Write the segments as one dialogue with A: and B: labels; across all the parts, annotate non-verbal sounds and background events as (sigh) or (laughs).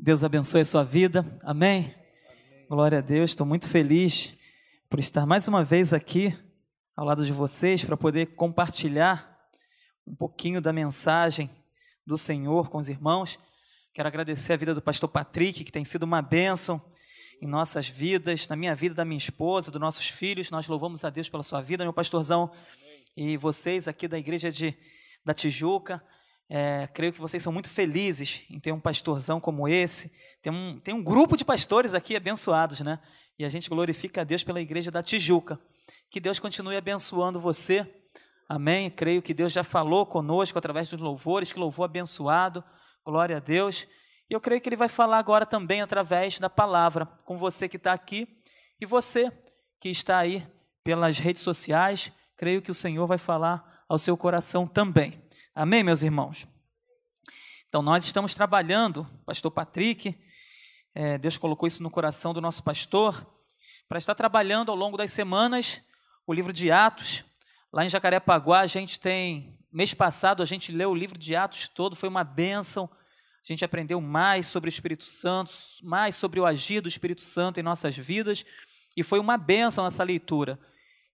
A: Deus abençoe a sua vida. Amém? Amém. Glória a Deus. Estou muito feliz por estar mais uma vez aqui ao lado de vocês para poder compartilhar um pouquinho da mensagem do Senhor com os irmãos. Quero agradecer a vida do pastor Patrick, que tem sido uma bênção em nossas vidas, na minha vida, da minha esposa, dos nossos filhos. Nós louvamos a Deus pela sua vida, meu pastorzão, Amém. e vocês aqui da igreja de, da Tijuca. É, creio que vocês são muito felizes em ter um pastorzão como esse. Tem um, tem um grupo de pastores aqui abençoados, né? E a gente glorifica a Deus pela igreja da Tijuca. Que Deus continue abençoando você. Amém. Creio que Deus já falou conosco através dos louvores, que louvor abençoado. Glória a Deus. E eu creio que Ele vai falar agora também através da palavra, com você que está aqui e você que está aí pelas redes sociais. Creio que o Senhor vai falar ao seu coração também. Amém, meus irmãos? Então, nós estamos trabalhando, pastor Patrick, é, Deus colocou isso no coração do nosso pastor, para estar trabalhando ao longo das semanas o livro de Atos. Lá em Jacarepaguá, a gente tem, mês passado, a gente leu o livro de Atos todo, foi uma bênção. A gente aprendeu mais sobre o Espírito Santo, mais sobre o agir do Espírito Santo em nossas vidas, e foi uma bênção essa leitura.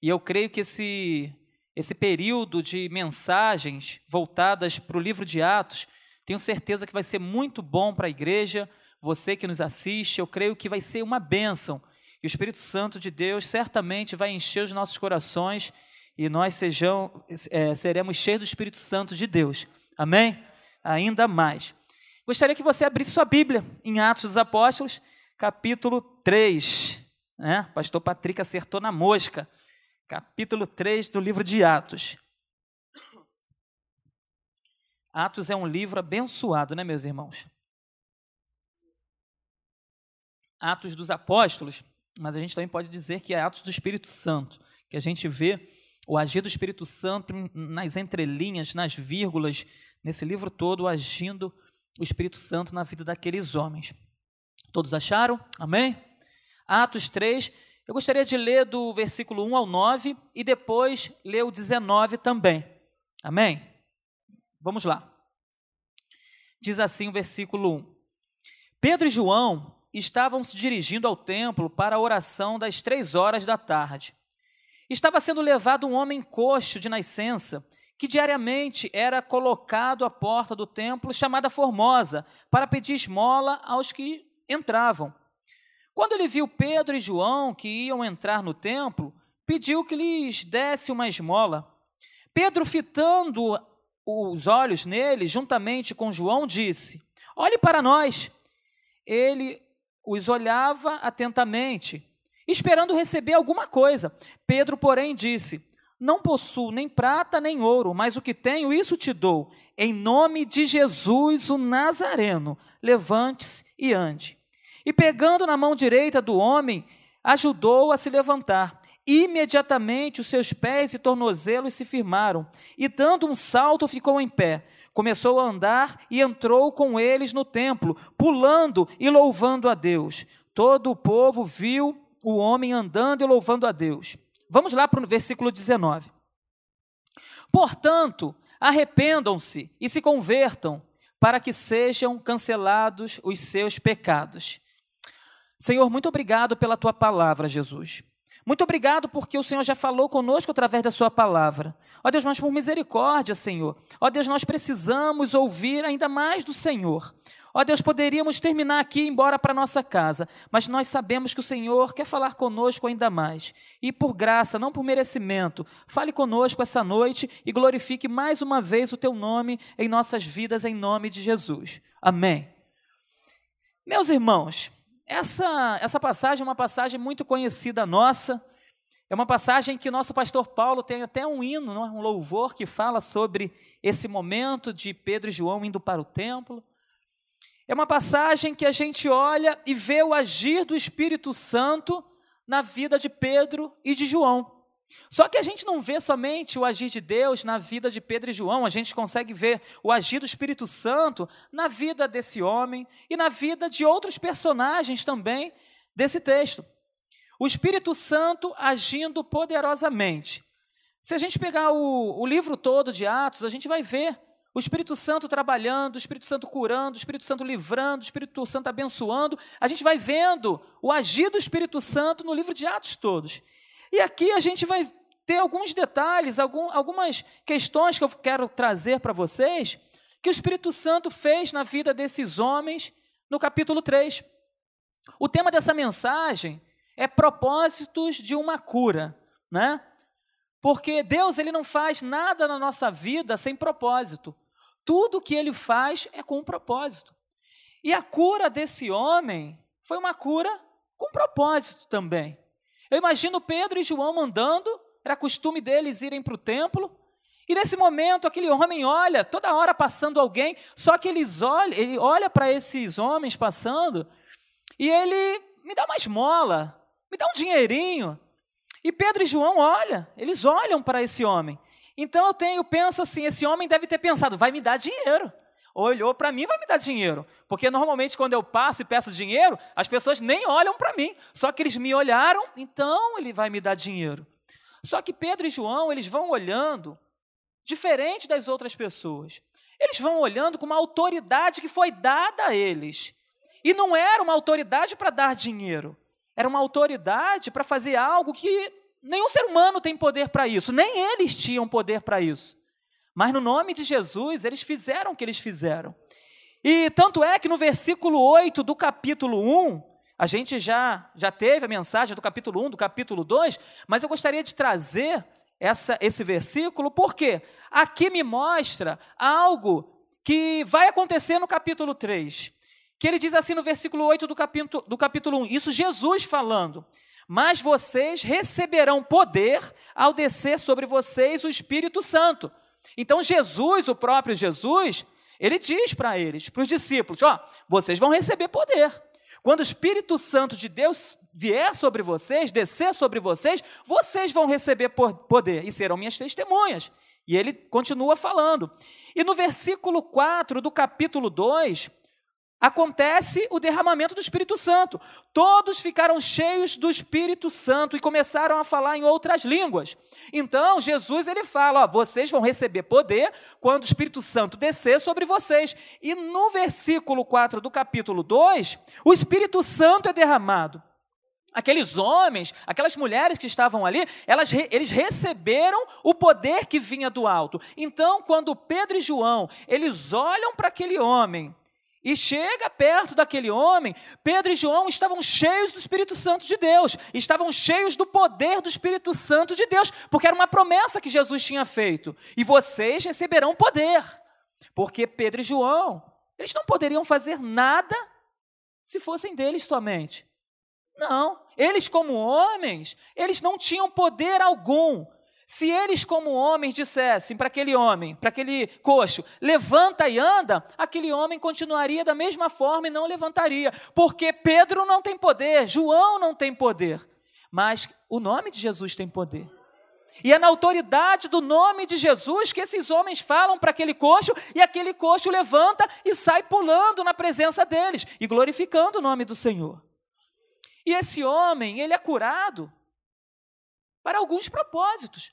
A: E eu creio que esse esse período de mensagens voltadas para o livro de Atos, tenho certeza que vai ser muito bom para a igreja, você que nos assiste, eu creio que vai ser uma bênção. E o Espírito Santo de Deus certamente vai encher os nossos corações e nós sejam, é, seremos cheios do Espírito Santo de Deus. Amém? Ainda mais. Gostaria que você abrisse sua Bíblia em Atos dos Apóstolos, capítulo 3. Né? Pastor Patrick acertou na mosca capítulo 3 do livro de Atos. Atos é um livro abençoado, né, meus irmãos? Atos dos Apóstolos, mas a gente também pode dizer que é Atos do Espírito Santo, que a gente vê o agir do Espírito Santo nas entrelinhas, nas vírgulas, nesse livro todo, agindo o Espírito Santo na vida daqueles homens. Todos acharam? Amém? Atos 3, eu gostaria de ler do versículo 1 ao 9 e depois ler o 19 também. Amém? Vamos lá. Diz assim o versículo 1: Pedro e João estavam se dirigindo ao templo para a oração das três horas da tarde. Estava sendo levado um homem coxo de nascença, que diariamente era colocado à porta do templo, chamada Formosa, para pedir esmola aos que entravam. Quando ele viu Pedro e João que iam entrar no templo, pediu que lhes desse uma esmola. Pedro, fitando os olhos nele, juntamente com João, disse: Olhe para nós. Ele os olhava atentamente, esperando receber alguma coisa. Pedro, porém, disse: Não possuo nem prata nem ouro, mas o que tenho, isso te dou. Em nome de Jesus, o Nazareno, levante-se e ande. E pegando na mão direita do homem, ajudou a se levantar. Imediatamente os seus pés e tornozelos se firmaram, e dando um salto ficou em pé. Começou a andar e entrou com eles no templo, pulando e louvando a Deus. Todo o povo viu o homem andando e louvando a Deus. Vamos lá para o versículo 19. Portanto, arrependam-se e se convertam, para que sejam cancelados os seus pecados Senhor, muito obrigado pela tua palavra, Jesus. Muito obrigado porque o Senhor já falou conosco através da sua palavra. Ó Deus, mas por misericórdia, Senhor. Ó Deus, nós precisamos ouvir ainda mais do Senhor. Ó Deus, poderíamos terminar aqui e ir embora para nossa casa, mas nós sabemos que o Senhor quer falar conosco ainda mais. E por graça, não por merecimento, fale conosco essa noite e glorifique mais uma vez o teu nome em nossas vidas, em nome de Jesus. Amém. Meus irmãos, essa, essa passagem é uma passagem muito conhecida nossa. É uma passagem que nosso pastor Paulo tem até um hino, é? um louvor que fala sobre esse momento de Pedro e João indo para o templo. É uma passagem que a gente olha e vê o agir do Espírito Santo na vida de Pedro e de João. Só que a gente não vê somente o agir de Deus na vida de Pedro e João, a gente consegue ver o agir do Espírito Santo na vida desse homem e na vida de outros personagens também desse texto. O Espírito Santo agindo poderosamente. Se a gente pegar o, o livro todo de Atos, a gente vai ver o Espírito Santo trabalhando, o Espírito Santo curando, o Espírito Santo livrando, o Espírito Santo abençoando. A gente vai vendo o agir do Espírito Santo no livro de Atos todos. E aqui a gente vai ter alguns detalhes, algum, algumas questões que eu quero trazer para vocês, que o Espírito Santo fez na vida desses homens no capítulo 3. O tema dessa mensagem é propósitos de uma cura, né? Porque Deus ele não faz nada na nossa vida sem propósito. Tudo que ele faz é com um propósito. E a cura desse homem foi uma cura com propósito também. Eu imagino Pedro e João andando, era costume deles irem para o templo, e nesse momento aquele homem olha, toda hora passando alguém, só que eles olham, ele olha para esses homens passando, e ele me dá uma esmola, me dá um dinheirinho. E Pedro e João olham, eles olham para esse homem. Então eu tenho, penso assim, esse homem deve ter pensado, vai me dar dinheiro. Olhou para mim, vai me dar dinheiro. Porque normalmente quando eu passo e peço dinheiro, as pessoas nem olham para mim. Só que eles me olharam, então ele vai me dar dinheiro. Só que Pedro e João, eles vão olhando diferente das outras pessoas. Eles vão olhando com uma autoridade que foi dada a eles. E não era uma autoridade para dar dinheiro. Era uma autoridade para fazer algo que nenhum ser humano tem poder para isso, nem eles tinham poder para isso. Mas no nome de Jesus, eles fizeram o que eles fizeram. E tanto é que no versículo 8 do capítulo 1, a gente já, já teve a mensagem do capítulo 1, do capítulo 2, mas eu gostaria de trazer essa, esse versículo, porque aqui me mostra algo que vai acontecer no capítulo 3 que ele diz assim no versículo 8 do capítulo, do capítulo 1, isso Jesus falando. Mas vocês receberão poder ao descer sobre vocês o Espírito Santo. Então, Jesus, o próprio Jesus, ele diz para eles, para os discípulos: Ó, vocês vão receber poder. Quando o Espírito Santo de Deus vier sobre vocês, descer sobre vocês, vocês vão receber poder e serão minhas testemunhas. E ele continua falando. E no versículo 4 do capítulo 2, acontece o derramamento do Espírito Santo. Todos ficaram cheios do Espírito Santo e começaram a falar em outras línguas. Então, Jesus ele fala: ó, vocês vão receber poder quando o Espírito Santo descer sobre vocês. E no versículo 4 do capítulo 2, o Espírito Santo é derramado. Aqueles homens, aquelas mulheres que estavam ali, elas, eles receberam o poder que vinha do alto. Então, quando Pedro e João, eles olham para aquele homem, e chega perto daquele homem, Pedro e João estavam cheios do Espírito Santo de Deus, estavam cheios do poder do Espírito Santo de Deus, porque era uma promessa que Jesus tinha feito. E vocês receberão poder. Porque Pedro e João, eles não poderiam fazer nada se fossem deles somente. Não, eles como homens, eles não tinham poder algum se eles, como homens, dissessem para aquele homem, para aquele coxo, levanta e anda, aquele homem continuaria da mesma forma e não levantaria, porque Pedro não tem poder, João não tem poder, mas o nome de Jesus tem poder. E é na autoridade do nome de Jesus que esses homens falam para aquele coxo, e aquele coxo levanta e sai pulando na presença deles e glorificando o nome do Senhor. E esse homem, ele é curado para alguns propósitos.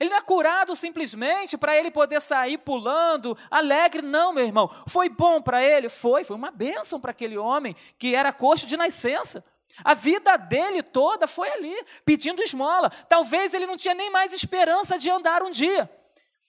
A: Ele não é curado simplesmente para ele poder sair pulando, alegre, não, meu irmão. Foi bom para ele? Foi, foi uma bênção para aquele homem que era coxo de nascença. A vida dele toda foi ali, pedindo esmola. Talvez ele não tinha nem mais esperança de andar um dia.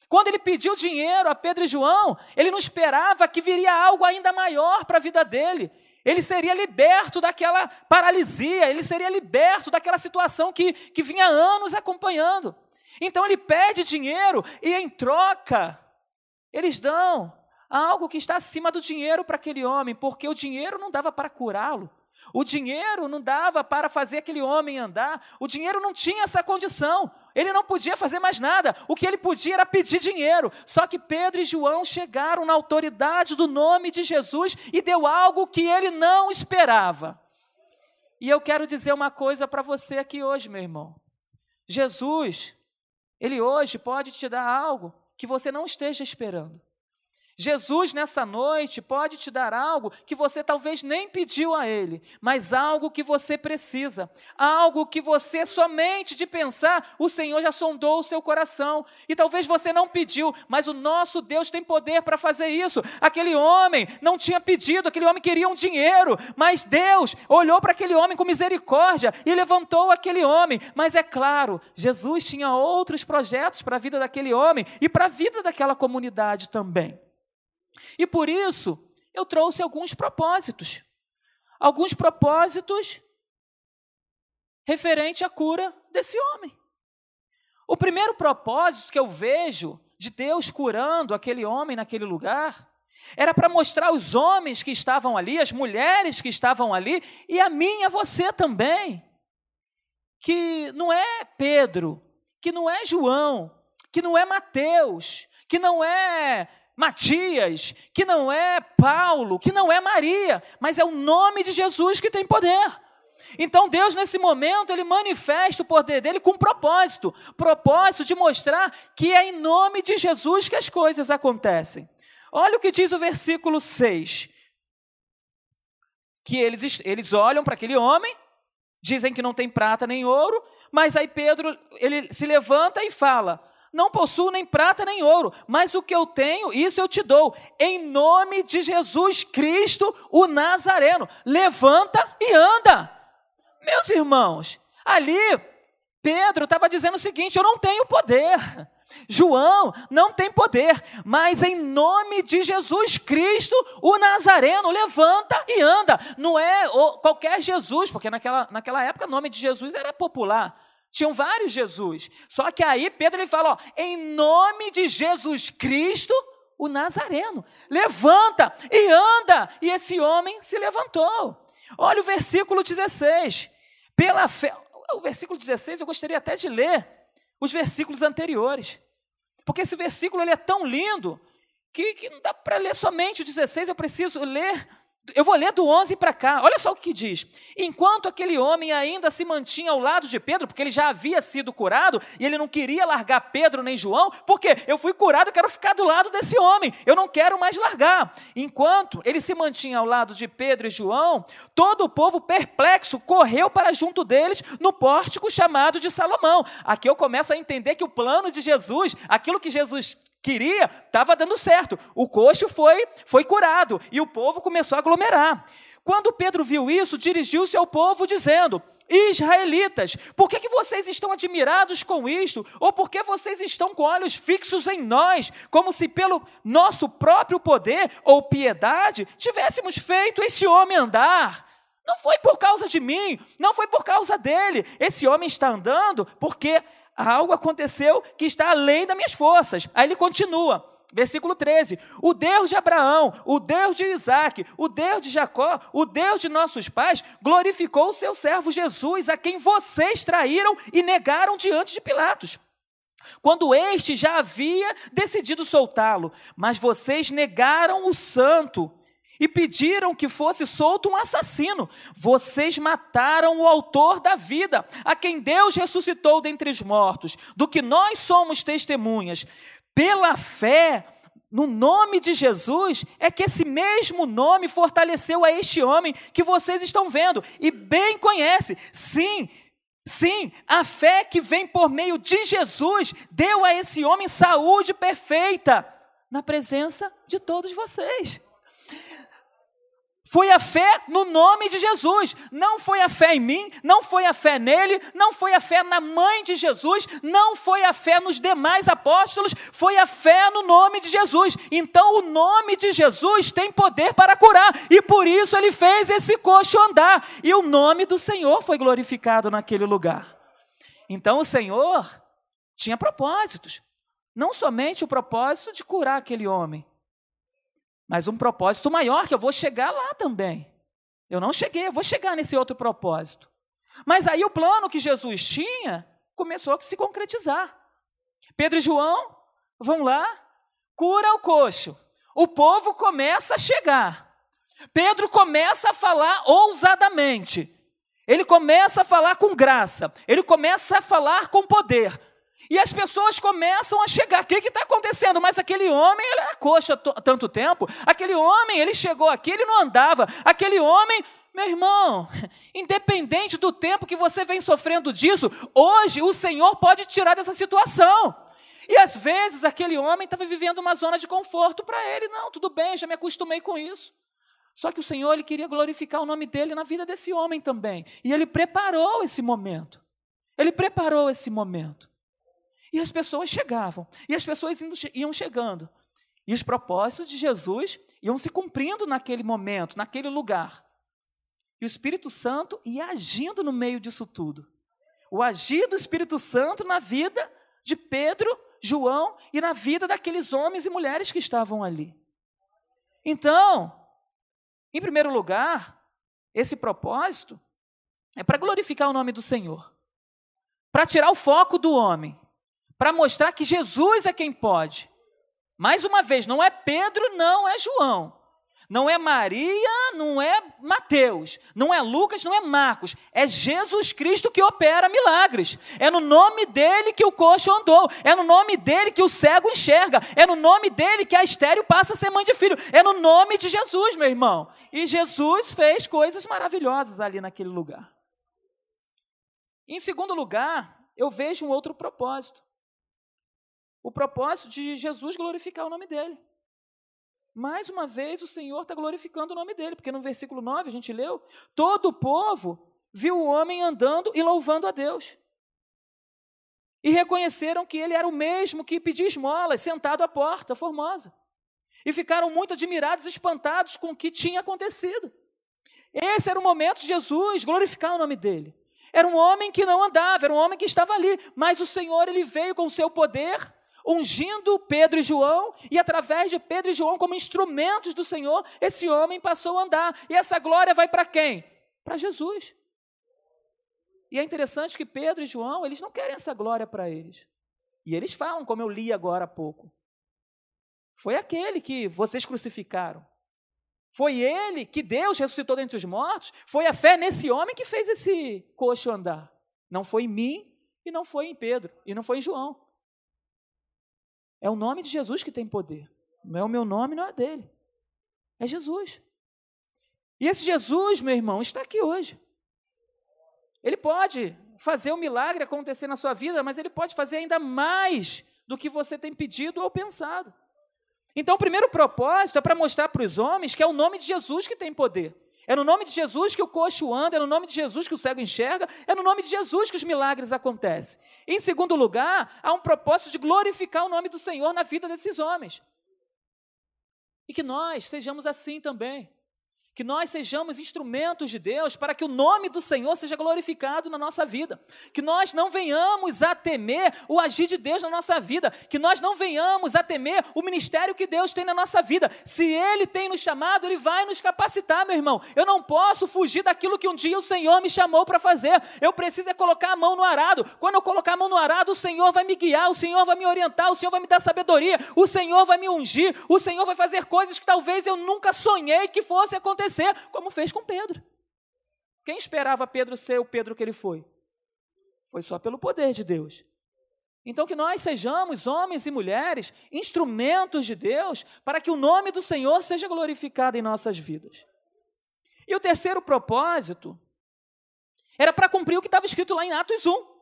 A: Quando ele pediu dinheiro a Pedro e João, ele não esperava que viria algo ainda maior para a vida dele. Ele seria liberto daquela paralisia, ele seria liberto daquela situação que, que vinha anos acompanhando. Então ele pede dinheiro e em troca eles dão algo que está acima do dinheiro para aquele homem, porque o dinheiro não dava para curá-lo. O dinheiro não dava para fazer aquele homem andar, o dinheiro não tinha essa condição, ele não podia fazer mais nada, o que ele podia era pedir dinheiro. Só que Pedro e João chegaram na autoridade do nome de Jesus e deu algo que ele não esperava. E eu quero dizer uma coisa para você aqui hoje, meu irmão. Jesus ele hoje pode te dar algo que você não esteja esperando. Jesus, nessa noite, pode te dar algo que você talvez nem pediu a Ele, mas algo que você precisa, algo que você somente de pensar, o Senhor já sondou o seu coração, e talvez você não pediu, mas o nosso Deus tem poder para fazer isso. Aquele homem não tinha pedido, aquele homem queria um dinheiro, mas Deus olhou para aquele homem com misericórdia e levantou aquele homem. Mas é claro, Jesus tinha outros projetos para a vida daquele homem e para a vida daquela comunidade também. E por isso, eu trouxe alguns propósitos. Alguns propósitos referente à cura desse homem. O primeiro propósito que eu vejo de Deus curando aquele homem naquele lugar era para mostrar aos homens que estavam ali, as mulheres que estavam ali, e a mim e a você também, que não é Pedro, que não é João, que não é Mateus, que não é Matias, que não é Paulo, que não é Maria, mas é o nome de Jesus que tem poder. Então Deus, nesse momento, ele manifesta o poder dele com propósito propósito de mostrar que é em nome de Jesus que as coisas acontecem. Olha o que diz o versículo 6. Que eles, eles olham para aquele homem, dizem que não tem prata nem ouro, mas aí Pedro ele se levanta e fala: não possuo nem prata nem ouro, mas o que eu tenho, isso eu te dou. Em nome de Jesus Cristo, o Nazareno. Levanta e anda. Meus irmãos, ali Pedro estava dizendo o seguinte: eu não tenho poder. João não tem poder, mas em nome de Jesus Cristo, o Nazareno levanta e anda. Não é qualquer Jesus, porque naquela, naquela época o nome de Jesus era popular. Tinham vários Jesus. Só que aí Pedro ele fala: ó, em nome de Jesus Cristo, o Nazareno, levanta e anda. E esse homem se levantou. Olha o versículo 16. Pela fé. O versículo 16 eu gostaria até de ler os versículos anteriores. Porque esse versículo ele é tão lindo que, que não dá para ler somente o 16, eu preciso ler eu vou ler do 11 para cá. Olha só o que diz. Enquanto aquele homem ainda se mantinha ao lado de Pedro, porque ele já havia sido curado e ele não queria largar Pedro nem João, porque eu fui curado, eu quero ficar do lado desse homem. Eu não quero mais largar. Enquanto ele se mantinha ao lado de Pedro e João, todo o povo perplexo correu para junto deles no pórtico chamado de Salomão. Aqui eu começo a entender que o plano de Jesus, aquilo que Jesus queria, estava dando certo. O coxo foi, foi curado e o povo começou a aglomerar. Quando Pedro viu isso, dirigiu-se ao povo dizendo: Israelitas, por que, que vocês estão admirados com isto? Ou por que vocês estão com olhos fixos em nós, como se pelo nosso próprio poder ou piedade tivéssemos feito esse homem andar? Não foi por causa de mim, não foi por causa dele. Esse homem está andando porque algo aconteceu que está além das minhas forças. Aí ele continua. Versículo 13: O Deus de Abraão, o Deus de Isaac, o Deus de Jacó, o Deus de nossos pais, glorificou o seu servo Jesus, a quem vocês traíram e negaram diante de Pilatos. Quando este já havia decidido soltá-lo, mas vocês negaram o santo e pediram que fosse solto um assassino. Vocês mataram o autor da vida, a quem Deus ressuscitou dentre os mortos, do que nós somos testemunhas. Pela fé, no nome de Jesus, é que esse mesmo nome fortaleceu a este homem que vocês estão vendo e bem conhece. Sim, Sim, a fé que vem por meio de Jesus deu a esse homem saúde perfeita na presença de todos vocês. Foi a fé no nome de Jesus. Não foi a fé em mim, não foi a fé nele, não foi a fé na mãe de Jesus, não foi a fé nos demais apóstolos, foi a fé no nome de Jesus. Então o nome de Jesus tem poder para curar e por isso ele fez esse coxo andar e o nome do Senhor foi glorificado naquele lugar. Então o Senhor tinha propósitos, não somente o propósito de curar aquele homem, mas um propósito maior, que eu vou chegar lá também. Eu não cheguei, eu vou chegar nesse outro propósito. Mas aí o plano que Jesus tinha começou a se concretizar. Pedro e João vão lá, cura o coxo. O povo começa a chegar. Pedro começa a falar ousadamente. Ele começa a falar com graça. Ele começa a falar com poder. E as pessoas começam a chegar. O que está acontecendo? Mas aquele homem, ele era coxa há tanto tempo. Aquele homem, ele chegou aqui, ele não andava. Aquele homem, meu irmão, (laughs) independente do tempo que você vem sofrendo disso, hoje o Senhor pode tirar dessa situação. E às vezes aquele homem estava vivendo uma zona de conforto para ele. Não, tudo bem, já me acostumei com isso. Só que o Senhor ele queria glorificar o nome dele na vida desse homem também. E ele preparou esse momento. Ele preparou esse momento. E as pessoas chegavam, e as pessoas iam chegando. E os propósitos de Jesus iam se cumprindo naquele momento, naquele lugar. E o Espírito Santo ia agindo no meio disso tudo. O agir do Espírito Santo na vida de Pedro, João e na vida daqueles homens e mulheres que estavam ali. Então, em primeiro lugar, esse propósito é para glorificar o nome do Senhor, para tirar o foco do homem para mostrar que Jesus é quem pode. Mais uma vez, não é Pedro, não é João. Não é Maria, não é Mateus, não é Lucas, não é Marcos. É Jesus Cristo que opera milagres. É no nome dele que o coxo andou. É no nome dele que o cego enxerga. É no nome dele que a estéreo passa a ser mãe de filho. É no nome de Jesus, meu irmão. E Jesus fez coisas maravilhosas ali naquele lugar. Em segundo lugar, eu vejo um outro propósito o propósito de Jesus glorificar o nome dele. Mais uma vez, o Senhor está glorificando o nome dele, porque no versículo 9 a gente leu: todo o povo viu o homem andando e louvando a Deus. E reconheceram que ele era o mesmo que pedia esmolas, sentado à porta, formosa. E ficaram muito admirados espantados com o que tinha acontecido. Esse era o momento de Jesus glorificar o nome dele. Era um homem que não andava, era um homem que estava ali, mas o Senhor ele veio com o seu poder ungindo Pedro e João, e através de Pedro e João, como instrumentos do Senhor, esse homem passou a andar. E essa glória vai para quem? Para Jesus. E é interessante que Pedro e João, eles não querem essa glória para eles. E eles falam, como eu li agora há pouco. Foi aquele que vocês crucificaram. Foi ele que Deus ressuscitou dentre os mortos. Foi a fé nesse homem que fez esse coxo andar. Não foi em mim e não foi em Pedro e não foi em João. É o nome de Jesus que tem poder. Não é o meu nome, não é dele. É Jesus. E esse Jesus, meu irmão, está aqui hoje. Ele pode fazer o um milagre acontecer na sua vida, mas ele pode fazer ainda mais do que você tem pedido ou pensado. Então, o primeiro propósito é para mostrar para os homens que é o nome de Jesus que tem poder. É no nome de Jesus que o coxo anda, é no nome de Jesus que o cego enxerga, é no nome de Jesus que os milagres acontecem. Em segundo lugar, há um propósito de glorificar o nome do Senhor na vida desses homens. E que nós sejamos assim também que nós sejamos instrumentos de Deus para que o nome do Senhor seja glorificado na nossa vida, que nós não venhamos a temer o agir de Deus na nossa vida, que nós não venhamos a temer o ministério que Deus tem na nossa vida. Se Ele tem nos chamado, Ele vai nos capacitar, meu irmão. Eu não posso fugir daquilo que um dia o Senhor me chamou para fazer. Eu preciso é colocar a mão no arado. Quando eu colocar a mão no arado, o Senhor vai me guiar, o Senhor vai me orientar, o Senhor vai me dar sabedoria, o Senhor vai me ungir, o Senhor vai fazer coisas que talvez eu nunca sonhei que fosse acontecer acontecer, como fez com Pedro. Quem esperava Pedro ser o Pedro que ele foi? Foi só pelo poder de Deus. Então, que nós sejamos, homens e mulheres, instrumentos de Deus, para que o nome do Senhor seja glorificado em nossas vidas. E o terceiro propósito era para cumprir o que estava escrito lá em Atos 1.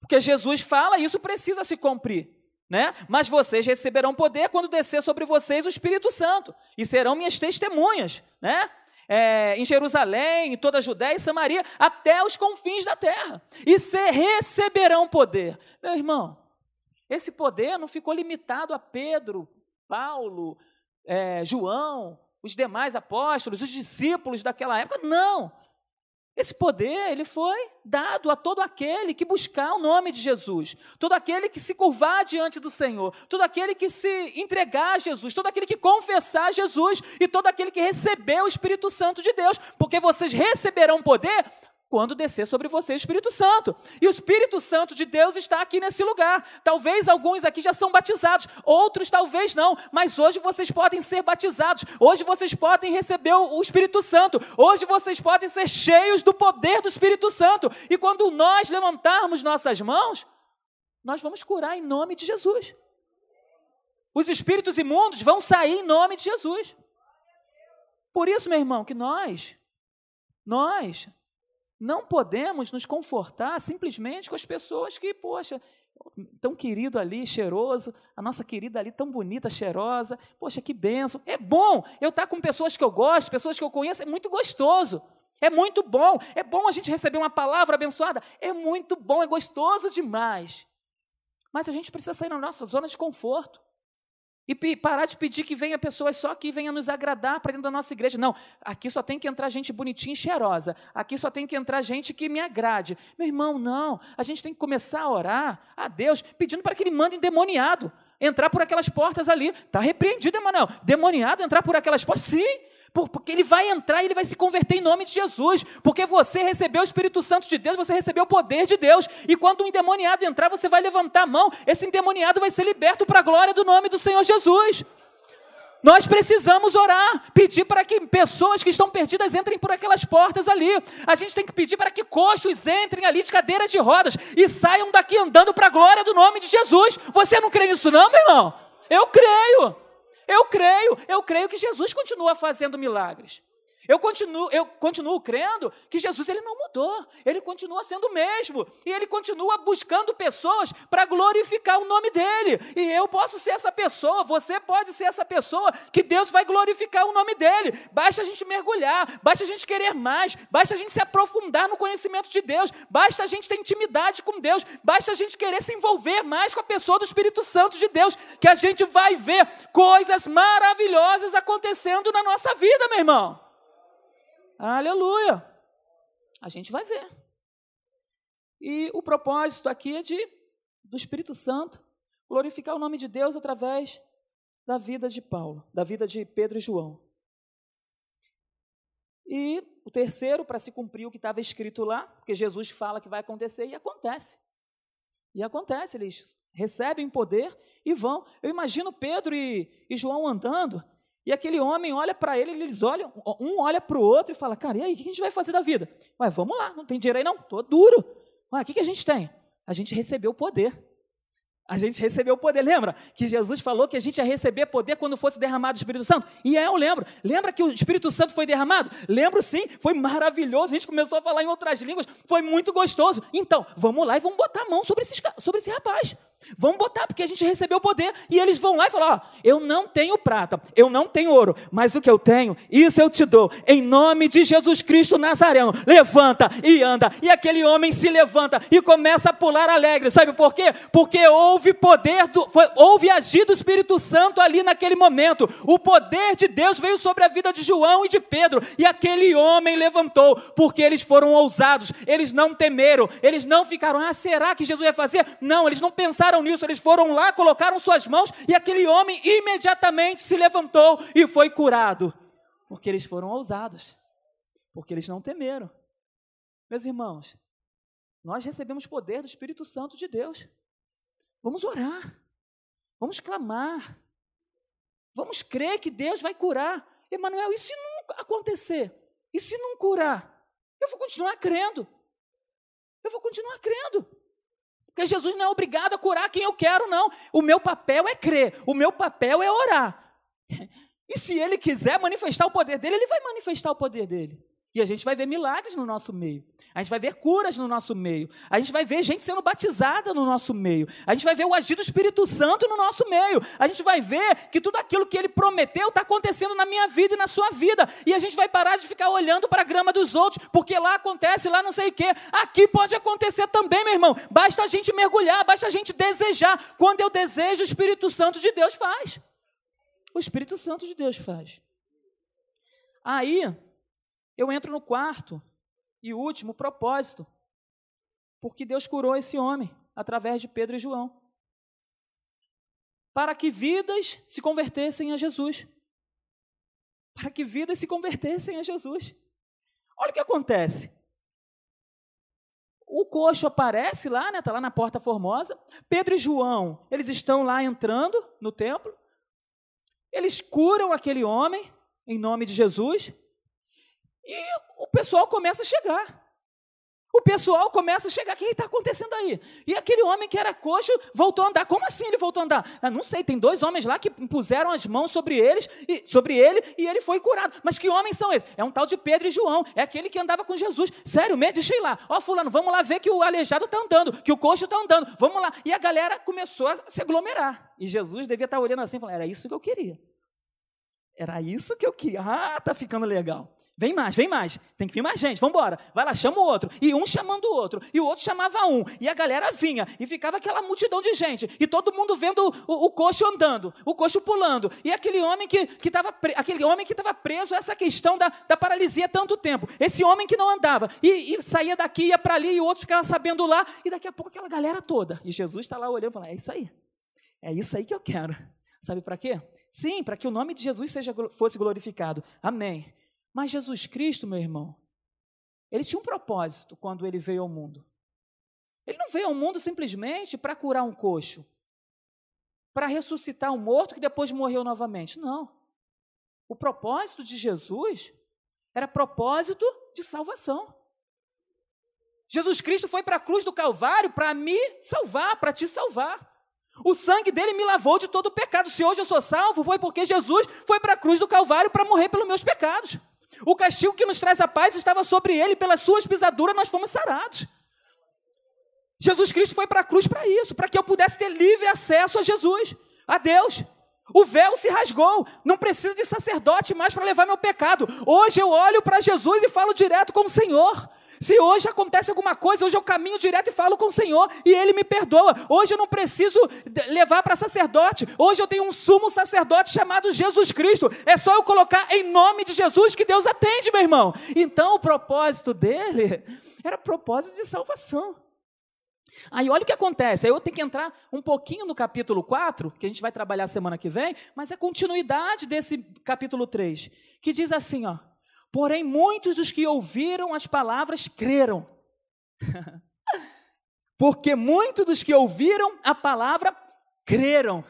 A: Porque Jesus fala, e isso precisa se cumprir né? Mas vocês receberão poder quando descer sobre vocês o Espírito Santo e serão minhas testemunhas, né? É, em Jerusalém, em toda a Judéia e Samaria, até os confins da terra. E se receberão poder. Meu irmão, esse poder não ficou limitado a Pedro, Paulo, é, João, os demais apóstolos, os discípulos daquela época. Não. Esse poder, ele foi dado a todo aquele que buscar o nome de Jesus, todo aquele que se curvar diante do Senhor, todo aquele que se entregar a Jesus, todo aquele que confessar Jesus e todo aquele que receber o Espírito Santo de Deus, porque vocês receberão poder quando descer sobre você o Espírito Santo. E o Espírito Santo de Deus está aqui nesse lugar. Talvez alguns aqui já são batizados, outros talvez não, mas hoje vocês podem ser batizados. Hoje vocês podem receber o Espírito Santo. Hoje vocês podem ser cheios do poder do Espírito Santo. E quando nós levantarmos nossas mãos, nós vamos curar em nome de Jesus. Os espíritos imundos vão sair em nome de Jesus. Por isso, meu irmão, que nós, nós não podemos nos confortar simplesmente com as pessoas que, poxa, tão querido ali, cheiroso, a nossa querida ali tão bonita, cheirosa, poxa, que benção. É bom eu estar com pessoas que eu gosto, pessoas que eu conheço, é muito gostoso. É muito bom, é bom a gente receber uma palavra abençoada, é muito bom, é gostoso demais. Mas a gente precisa sair da nossa zona de conforto. E parar de pedir que venha pessoas só que venham nos agradar para dentro da nossa igreja. Não, aqui só tem que entrar gente bonitinha e cheirosa. Aqui só tem que entrar gente que me agrade. Meu irmão, não. A gente tem que começar a orar a Deus, pedindo para que Ele mande endemoniado entrar por aquelas portas ali. Está repreendido, Emanuel. Demoniado entrar por aquelas portas? Sim, porque ele vai entrar e ele vai se converter em nome de Jesus, porque você recebeu o Espírito Santo de Deus, você recebeu o poder de Deus, e quando um endemoniado entrar, você vai levantar a mão, esse endemoniado vai ser liberto para a glória do nome do Senhor Jesus. Nós precisamos orar, pedir para que pessoas que estão perdidas entrem por aquelas portas ali. A gente tem que pedir para que coxos entrem ali de cadeira de rodas e saiam daqui andando para a glória do nome de Jesus. Você não crê nisso, não, meu irmão? Eu creio. Eu creio, eu creio que Jesus continua fazendo milagres. Eu continuo, eu continuo crendo que Jesus ele não mudou, ele continua sendo o mesmo, e ele continua buscando pessoas para glorificar o nome dele. E eu posso ser essa pessoa, você pode ser essa pessoa que Deus vai glorificar o nome dele. Basta a gente mergulhar, basta a gente querer mais, basta a gente se aprofundar no conhecimento de Deus, basta a gente ter intimidade com Deus, basta a gente querer se envolver mais com a pessoa do Espírito Santo de Deus, que a gente vai ver coisas maravilhosas acontecendo na nossa vida, meu irmão. Aleluia! A gente vai ver. E o propósito aqui é de do Espírito Santo glorificar o nome de Deus através da vida de Paulo, da vida de Pedro e João. E o terceiro, para se cumprir o que estava escrito lá, porque Jesus fala que vai acontecer e acontece. E acontece, eles recebem poder e vão. Eu imagino Pedro e, e João andando, e aquele homem olha para ele, eles olham, um olha para o outro e fala: Cara, e aí, o que a gente vai fazer da vida? Ué, vamos lá, não tem dinheiro aí não, estou duro. Ué, o que, que a gente tem? A gente recebeu o poder. A gente recebeu o poder. Lembra que Jesus falou que a gente ia receber poder quando fosse derramado o Espírito Santo? E é, eu lembro. Lembra que o Espírito Santo foi derramado? Lembro sim, foi maravilhoso. A gente começou a falar em outras línguas, foi muito gostoso. Então, vamos lá e vamos botar a mão sobre, esses, sobre esse rapaz. Vamos botar, porque a gente recebeu o poder. E eles vão lá e falam: Ó, eu não tenho prata, eu não tenho ouro, mas o que eu tenho, isso eu te dou. Em nome de Jesus Cristo Nazareno, levanta e anda. E aquele homem se levanta e começa a pular alegre. Sabe por quê? Porque houve poder, do, foi, houve agir do Espírito Santo ali naquele momento. O poder de Deus veio sobre a vida de João e de Pedro. E aquele homem levantou, porque eles foram ousados, eles não temeram, eles não ficaram: Ah, será que Jesus ia fazer? Não, eles não pensaram nisso, eles foram lá, colocaram suas mãos e aquele homem imediatamente se levantou e foi curado. Porque eles foram ousados, porque eles não temeram. Meus irmãos, nós recebemos poder do Espírito Santo de Deus. Vamos orar, vamos clamar, vamos crer que Deus vai curar. Emanuel, e se não acontecer? E se não curar? Eu vou continuar crendo. Eu vou continuar crendo. Porque Jesus não é obrigado a curar quem eu quero, não. O meu papel é crer, o meu papel é orar. (laughs) E se ele quiser manifestar o poder dele, ele vai manifestar o poder dele. E a gente vai ver milagres no nosso meio. A gente vai ver curas no nosso meio. A gente vai ver gente sendo batizada no nosso meio. A gente vai ver o agir do Espírito Santo no nosso meio. A gente vai ver que tudo aquilo que ele prometeu está acontecendo na minha vida e na sua vida. E a gente vai parar de ficar olhando para a grama dos outros, porque lá acontece, lá não sei o quê. Aqui pode acontecer também, meu irmão. Basta a gente mergulhar, basta a gente desejar. Quando eu desejo, o Espírito Santo de Deus faz. O Espírito Santo de Deus faz. Aí, eu entro no quarto e último propósito, porque Deus curou esse homem através de Pedro e João, para que vidas se convertessem a Jesus. Para que vidas se convertessem a Jesus. Olha o que acontece. O coxo aparece lá, né? Está lá na porta formosa. Pedro e João, eles estão lá entrando no templo. Eles curam aquele homem em nome de Jesus. E o pessoal começa a chegar. O pessoal começa a chegar, o que está acontecendo aí? E aquele homem que era coxo voltou a andar. Como assim ele voltou a andar? Eu ah, não sei, tem dois homens lá que puseram as mãos sobre eles, e, sobre ele, e ele foi curado. Mas que homens são esses? É um tal de Pedro e João, é aquele que andava com Jesus. Sério, mesmo, deixa eu ir lá. Ó, fulano, vamos lá ver que o aleijado está andando, que o coxo está andando. Vamos lá. E a galera começou a se aglomerar. E Jesus devia estar olhando assim, falando, era isso que eu queria. Era isso que eu queria. Ah, tá ficando legal. Vem mais, vem mais. Tem que vir mais gente, vamos embora. Vai lá, chama o outro. E um chamando o outro. E o outro chamava um. E a galera vinha. E ficava aquela multidão de gente. E todo mundo vendo o, o coxo andando, o coxo pulando. E aquele homem que estava aquele homem que estava preso a essa questão da, da paralisia há tanto tempo. Esse homem que não andava. E, e saía daqui, ia para ali, e o outro ficava sabendo lá. E daqui a pouco aquela galera toda. E Jesus está lá olhando e falando: É isso aí. É isso aí que eu quero. Sabe para quê? Sim, para que o nome de Jesus seja, fosse glorificado. Amém. Mas Jesus Cristo, meu irmão, ele tinha um propósito quando ele veio ao mundo. Ele não veio ao mundo simplesmente para curar um coxo, para ressuscitar um morto que depois morreu novamente. Não. O propósito de Jesus era propósito de salvação. Jesus Cristo foi para a cruz do Calvário para me salvar, para te salvar. O sangue dele me lavou de todo o pecado. Se hoje eu sou salvo, foi porque Jesus foi para a cruz do Calvário para morrer pelos meus pecados. O castigo que nos traz a paz estava sobre ele, pelas suas pisaduras nós fomos sarados. Jesus Cristo foi para a cruz para isso, para que eu pudesse ter livre acesso a Jesus, a Deus. O véu se rasgou, não preciso de sacerdote mais para levar meu pecado. Hoje eu olho para Jesus e falo direto com o Senhor. Se hoje acontece alguma coisa, hoje eu caminho direto e falo com o Senhor e Ele me perdoa. Hoje eu não preciso levar para sacerdote. Hoje eu tenho um sumo sacerdote chamado Jesus Cristo. É só eu colocar em nome de Jesus que Deus atende, meu irmão. Então o propósito dele era propósito de salvação. Aí olha o que acontece. Aí eu tenho que entrar um pouquinho no capítulo 4, que a gente vai trabalhar semana que vem, mas é continuidade desse capítulo 3, que diz assim, ó: Porém, muitos dos que ouviram as palavras creram. (laughs) Porque muitos dos que ouviram a palavra creram.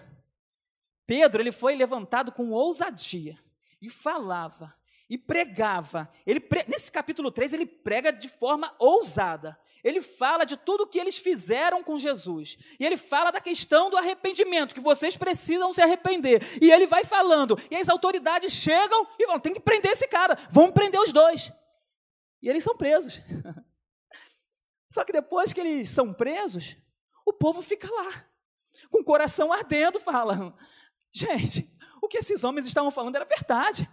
A: Pedro, ele foi levantado com ousadia e falava e pregava. Ele pre... Nesse capítulo 3, ele prega de forma ousada ele fala de tudo o que eles fizeram com Jesus. E ele fala da questão do arrependimento, que vocês precisam se arrepender. E ele vai falando. E as autoridades chegam e vão, tem que prender esse cara. Vão prender os dois. E eles são presos. (laughs) Só que depois que eles são presos, o povo fica lá, com o coração ardendo, fala: gente, o que esses homens estavam falando era verdade.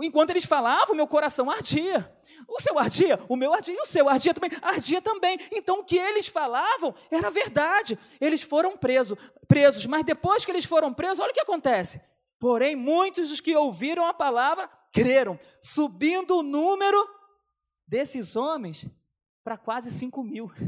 A: Enquanto eles falavam, meu coração ardia. O seu ardia, o meu ardia, e o seu ardia também, ardia também. Então o que eles falavam era verdade. Eles foram presos, presos, mas depois que eles foram presos, olha o que acontece. Porém, muitos dos que ouviram a palavra creram, subindo o número desses homens para quase 5 mil. (laughs)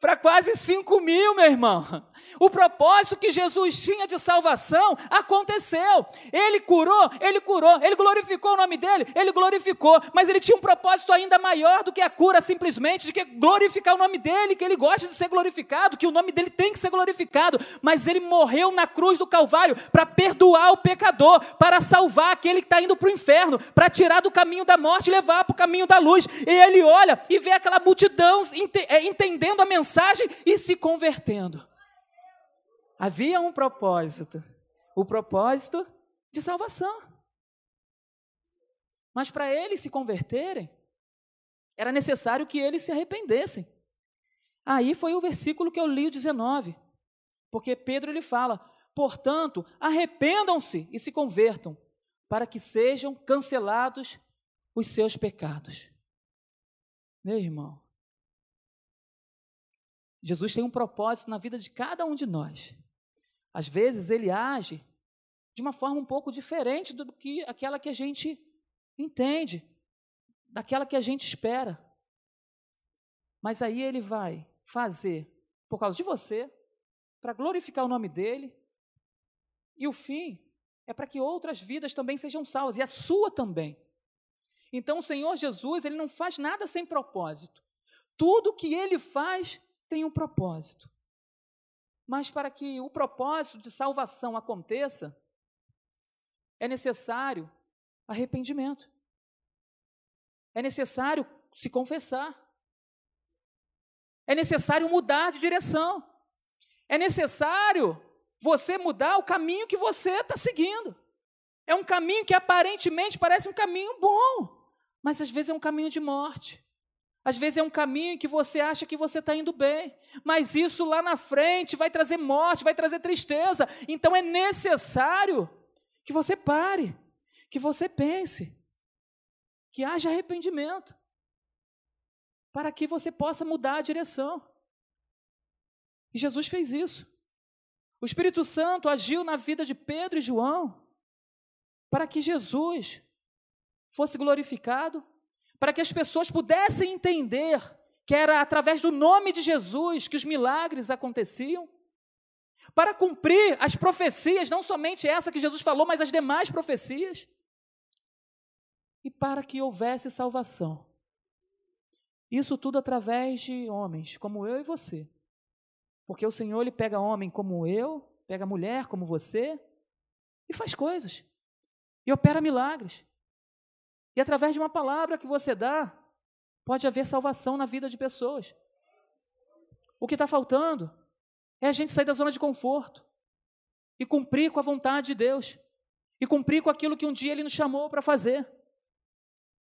A: para quase 5 mil, meu irmão. O propósito que Jesus tinha de salvação aconteceu. Ele curou, ele curou, ele glorificou o nome dele, ele glorificou, mas ele tinha um propósito ainda maior do que a cura, simplesmente, de que glorificar o nome dele, que ele gosta de ser glorificado, que o nome dele tem que ser glorificado. Mas ele morreu na cruz do Calvário para perdoar o pecador, para salvar aquele que está indo para o inferno, para tirar do caminho da morte e levar para o caminho da luz. E ele olha e vê aquela multidão é, entendendo a mensagem mensagem e se convertendo. Havia um propósito, o propósito de salvação. Mas para eles se converterem, era necessário que eles se arrependessem. Aí foi o versículo que eu li, o 19. Porque Pedro ele fala: "Portanto, arrependam-se e se convertam, para que sejam cancelados os seus pecados." Meu irmão, Jesus tem um propósito na vida de cada um de nós. Às vezes ele age de uma forma um pouco diferente do que aquela que a gente entende, daquela que a gente espera. Mas aí ele vai fazer por causa de você, para glorificar o nome dele. E o fim é para que outras vidas também sejam salvas, e a sua também. Então o Senhor Jesus, ele não faz nada sem propósito. Tudo que ele faz tem um propósito. Mas para que o propósito de salvação aconteça, é necessário arrependimento. É necessário se confessar. É necessário mudar de direção. É necessário você mudar o caminho que você está seguindo. É um caminho que aparentemente parece um caminho bom, mas às vezes é um caminho de morte. Às vezes é um caminho que você acha que você está indo bem, mas isso lá na frente vai trazer morte, vai trazer tristeza. Então é necessário que você pare, que você pense, que haja arrependimento, para que você possa mudar a direção. E Jesus fez isso. O Espírito Santo agiu na vida de Pedro e João para que Jesus fosse glorificado para que as pessoas pudessem entender que era através do nome de Jesus que os milagres aconteciam, para cumprir as profecias, não somente essa que Jesus falou, mas as demais profecias, e para que houvesse salvação. Isso tudo através de homens como eu e você. Porque o Senhor ele pega homem como eu, pega mulher como você e faz coisas. E opera milagres. E através de uma palavra que você dá, pode haver salvação na vida de pessoas. O que está faltando é a gente sair da zona de conforto e cumprir com a vontade de Deus e cumprir com aquilo que um dia Ele nos chamou para fazer.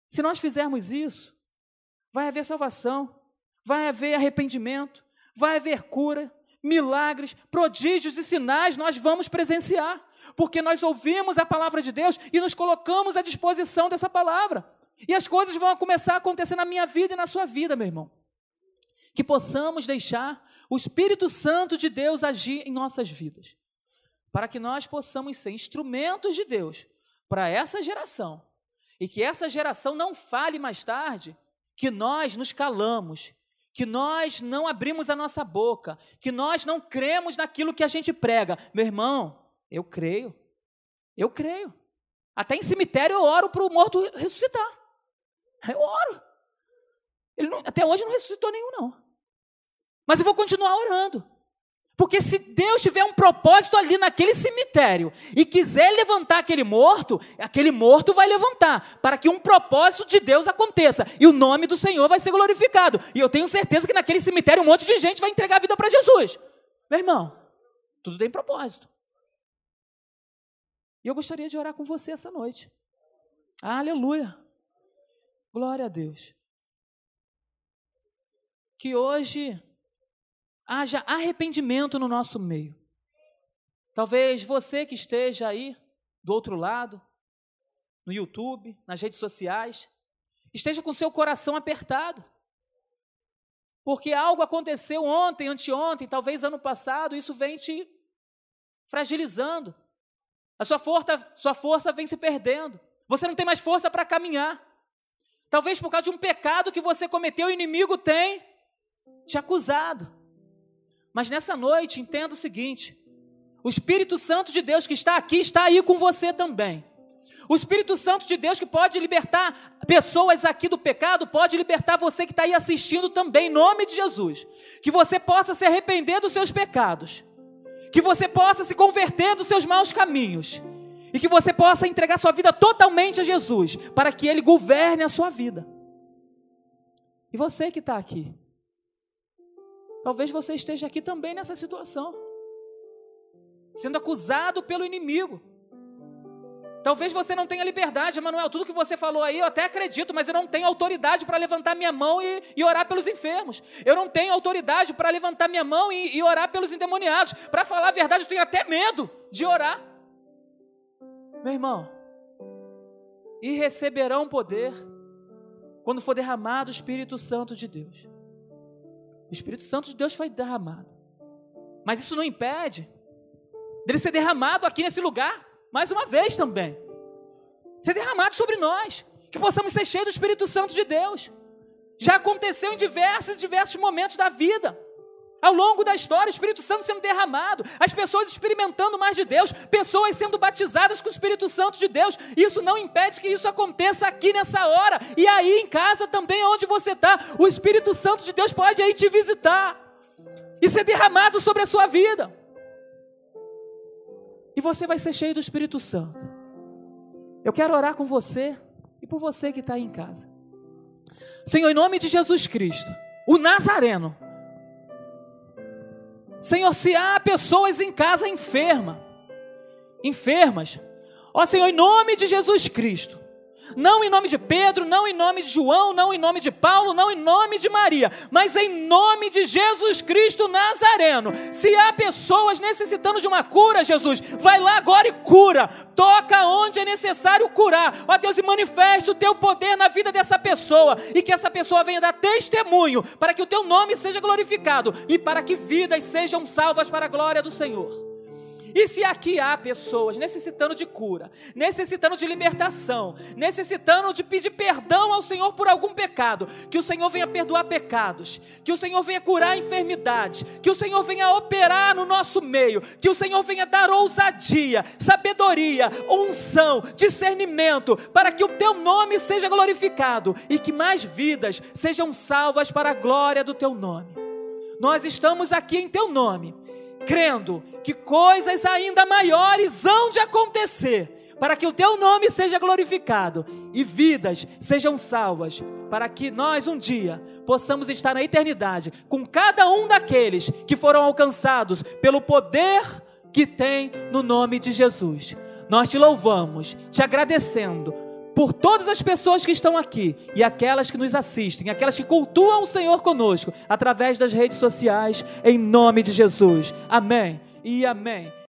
A: Se nós fizermos isso, vai haver salvação, vai haver arrependimento, vai haver cura, milagres, prodígios e sinais nós vamos presenciar porque nós ouvimos a palavra de Deus e nos colocamos à disposição dessa palavra. E as coisas vão começar a acontecer na minha vida e na sua vida, meu irmão. Que possamos deixar o Espírito Santo de Deus agir em nossas vidas, para que nós possamos ser instrumentos de Deus para essa geração e que essa geração não fale mais tarde que nós nos calamos, que nós não abrimos a nossa boca, que nós não cremos naquilo que a gente prega. Meu irmão, eu creio. Eu creio. Até em cemitério eu oro para o morto ressuscitar. Eu oro. Não, até hoje não ressuscitou nenhum, não. Mas eu vou continuar orando. Porque se Deus tiver um propósito ali naquele cemitério e quiser levantar aquele morto, aquele morto vai levantar, para que um propósito de Deus aconteça e o nome do Senhor vai ser glorificado. E eu tenho certeza que naquele cemitério um monte de gente vai entregar a vida para Jesus. Meu irmão, tudo tem propósito. E eu gostaria de orar com você essa noite. Aleluia. Glória a Deus. Que hoje haja arrependimento no nosso meio. Talvez você que esteja aí do outro lado, no YouTube, nas redes sociais, esteja com seu coração apertado. Porque algo aconteceu ontem, anteontem, talvez ano passado, isso vem te fragilizando. A sua força, sua força vem se perdendo. Você não tem mais força para caminhar. Talvez por causa de um pecado que você cometeu, o inimigo tem te acusado. Mas nessa noite, entenda o seguinte: o Espírito Santo de Deus que está aqui está aí com você também. O Espírito Santo de Deus que pode libertar pessoas aqui do pecado, pode libertar você que está aí assistindo também, em nome de Jesus. Que você possa se arrepender dos seus pecados que você possa se converter dos seus maus caminhos e que você possa entregar sua vida totalmente a Jesus, para que Ele governe a sua vida. E você que está aqui, talvez você esteja aqui também nessa situação, sendo acusado pelo inimigo, Talvez você não tenha liberdade, Emanuel. Tudo que você falou aí eu até acredito, mas eu não tenho autoridade para levantar minha mão e, e, orar pelos enfermos. Eu não tenho autoridade para levantar minha mão e, e orar pelos endemoniados. Para falar a verdade, eu tenho até medo de orar. Meu irmão, e receberão poder quando for derramado o Espírito Santo de Deus. O Espírito Santo de Deus foi derramado. Mas isso não impede dele ser derramado aqui nesse lugar mais uma vez também. Ser derramado sobre nós, que possamos ser cheios do Espírito Santo de Deus. Já aconteceu em diversos diversos momentos da vida. Ao longo da história, o Espírito Santo sendo derramado, as pessoas experimentando mais de Deus, pessoas sendo batizadas com o Espírito Santo de Deus. Isso não impede que isso aconteça aqui nessa hora. E aí em casa também, onde você está, o Espírito Santo de Deus pode aí te visitar e ser derramado sobre a sua vida. E você vai ser cheio do Espírito Santo. Eu quero orar com você e por você que está aí em casa. Senhor, em nome de Jesus Cristo, o Nazareno. Senhor, se há pessoas em casa enferma, enfermas, ó Senhor, em nome de Jesus Cristo, não em nome de Pedro, não em nome de João, não em nome de Paulo, não em nome de Maria, mas em nome de Jesus Cristo Nazareno. Se há pessoas necessitando de uma cura, Jesus, vai lá agora e cura. Toca onde é necessário curar. Ó Deus, e manifeste o teu poder na vida dessa pessoa e que essa pessoa venha dar testemunho para que o teu nome seja glorificado e para que vidas sejam salvas para a glória do Senhor. E se aqui há pessoas necessitando de cura, necessitando de libertação, necessitando de pedir perdão ao Senhor por algum pecado, que o Senhor venha perdoar pecados, que o Senhor venha curar enfermidades, que o Senhor venha operar no nosso meio, que o Senhor venha dar ousadia, sabedoria, unção, discernimento, para que o teu nome seja glorificado e que mais vidas sejam salvas para a glória do teu nome. Nós estamos aqui em teu nome crendo que coisas ainda maiores hão de acontecer, para que o teu nome seja glorificado e vidas sejam salvas, para que nós um dia possamos estar na eternidade com cada um daqueles que foram alcançados pelo poder que tem no nome de Jesus. Nós te louvamos, te agradecendo por todas as pessoas que estão aqui e aquelas que nos assistem, aquelas que cultuam o Senhor conosco através das redes sociais, em nome de Jesus. Amém e amém.